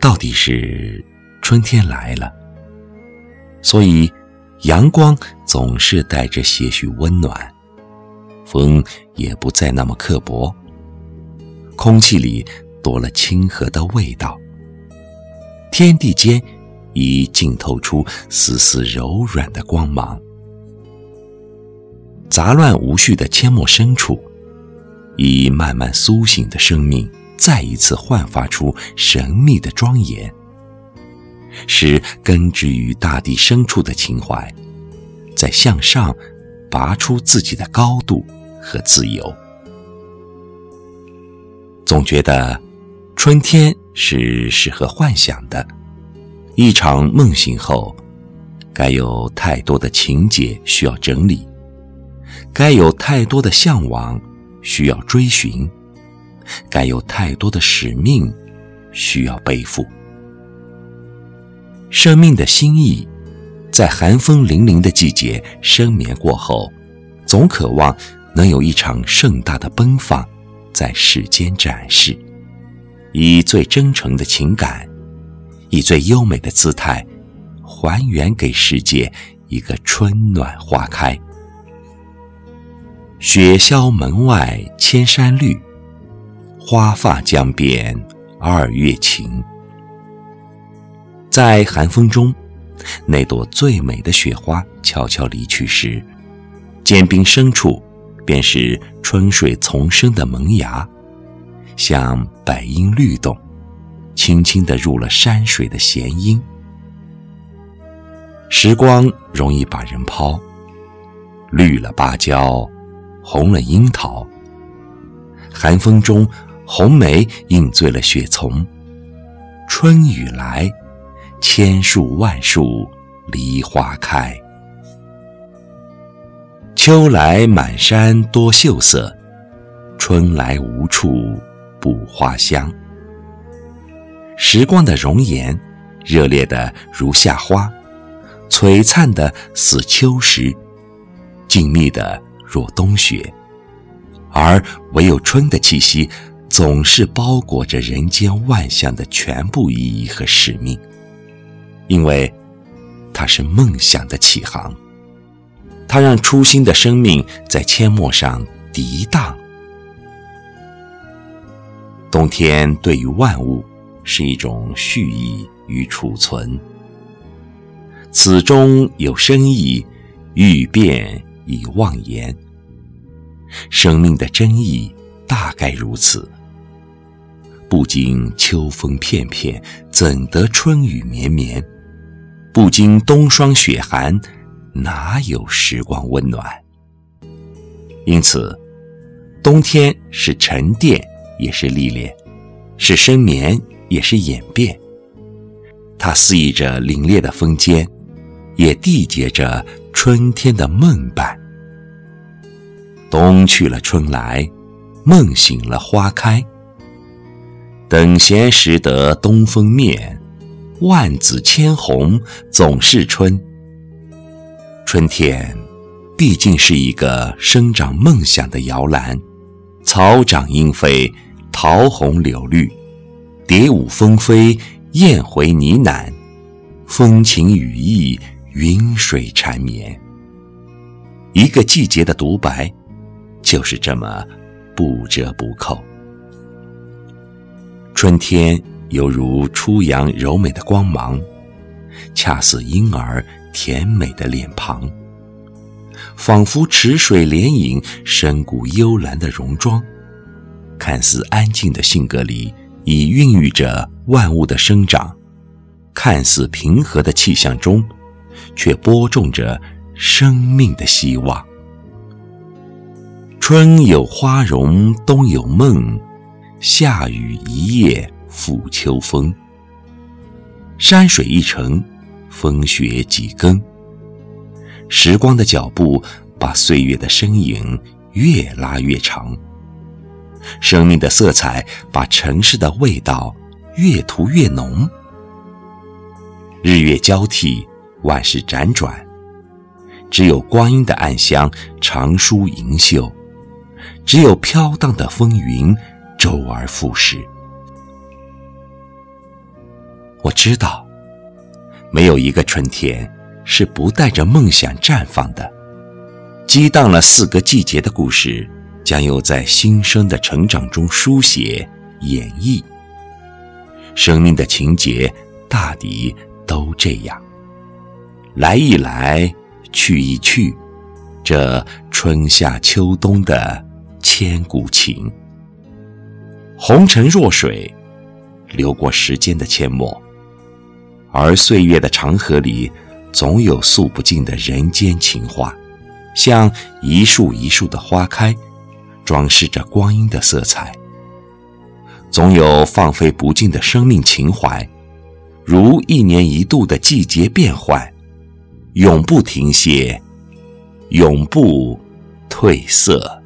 到底是春天来了，所以阳光总是带着些许温暖，风也不再那么刻薄，空气里多了亲和的味道，天地间已浸透出丝丝柔软的光芒。杂乱无序的阡陌深处，已慢慢苏醒的生命，再一次焕发出神秘的庄严，使根植于大地深处的情怀，在向上拔出自己的高度和自由。总觉得，春天是适合幻想的。一场梦醒后，该有太多的情节需要整理。该有太多的向往需要追寻，该有太多的使命需要背负。生命的心意，在寒风凛凛的季节深眠过后，总渴望能有一场盛大的奔放，在世间展示，以最真诚的情感，以最优美的姿态，还原给世界一个春暖花开。雪消门外千山绿，花发江边二月晴。在寒风中，那朵最美的雪花悄悄离去时，坚冰深处便是春水丛生的萌芽，像百莺律动，轻轻地入了山水的弦音。时光容易把人抛，绿了芭蕉。红了樱桃，寒风中，红梅映醉了雪丛。春雨来，千树万树梨花开。秋来满山多秀色，春来无处不花香。时光的容颜，热烈的如夏花，璀璨的似秋实，静谧的。若冬雪，而唯有春的气息，总是包裹着人间万象的全部意义和使命，因为它是梦想的起航，它让初心的生命在阡陌上涤荡。冬天对于万物是一种蓄意与储存，此中有深意，欲变。以忘言，生命的真意大概如此。不经秋风片片，怎得春雨绵绵？不经冬霜雪寒，哪有时光温暖？因此，冬天是沉淀，也是历练；是深眠，也是演变。它肆意着凛冽的风间，也缔结着。春天的梦伴，冬去了春来，梦醒了花开。等闲识得东风面，万紫千红总是春。春天毕竟是一个生长梦想的摇篮，草长莺飞，桃红柳绿，蝶舞蜂飞，燕回呢喃，风情雨意。云水缠绵，一个季节的独白，就是这么不折不扣。春天犹如初阳柔美的光芒，恰似婴儿甜美的脸庞，仿佛池水涟影，深谷幽兰的戎装，看似安静的性格里，已孕育着万物的生长；看似平和的气象中。却播种着生命的希望。春有花容，冬有梦，夏雨一夜复秋风。山水一程，风雪几更。时光的脚步把岁月的身影越拉越长，生命的色彩把城市的味道越涂越浓。日月交替。万事辗转，只有光阴的暗香长舒盈袖，只有飘荡的风云周而复始。我知道，没有一个春天是不带着梦想绽放的。激荡了四个季节的故事，将又在新生的成长中书写、演绎。生命的情节大抵都这样，来一来，去一去，这春夏秋冬的千古情。红尘若水，流过时间的阡陌。而岁月的长河里，总有诉不尽的人间情话，像一树一树的花开，装饰着光阴的色彩。总有放飞不尽的生命情怀，如一年一度的季节变换，永不停歇，永不褪色。